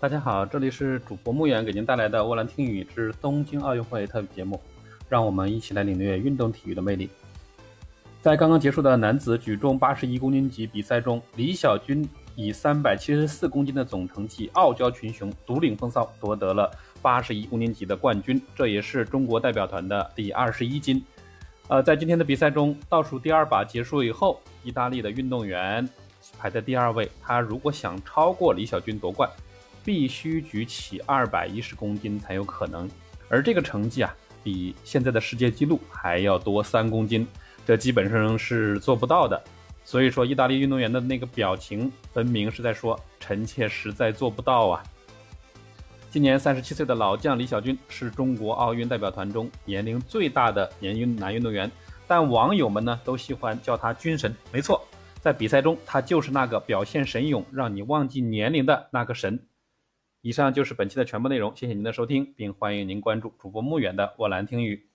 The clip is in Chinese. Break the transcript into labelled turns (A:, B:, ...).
A: 大家好，这里是主播木远给您带来的沃兰听语之东京奥运会特别节目，让我们一起来领略运动体育的魅力。在刚刚结束的男子举重八十一公斤级比赛中，李小军以三百七十四公斤的总成绩傲娇群雄，独领风骚，夺得了八十一公斤级的冠军，这也是中国代表团的第二十一金。呃，在今天的比赛中，倒数第二把结束以后，意大利的运动员排在第二位，他如果想超过李小军夺冠。必须举起二百一十公斤才有可能，而这个成绩啊，比现在的世界纪录还要多三公斤，这基本上是做不到的。所以说，意大利运动员的那个表情，分明是在说臣妾实在做不到啊。今年三十七岁的老将李小军是中国奥运代表团中年龄最大的年运男运动员，但网友们呢都喜欢叫他“军神”。没错，在比赛中他就是那个表现神勇，让你忘记年龄的那个神。以上就是本期的全部内容，谢谢您的收听，并欢迎您关注主播穆远的沃兰听语。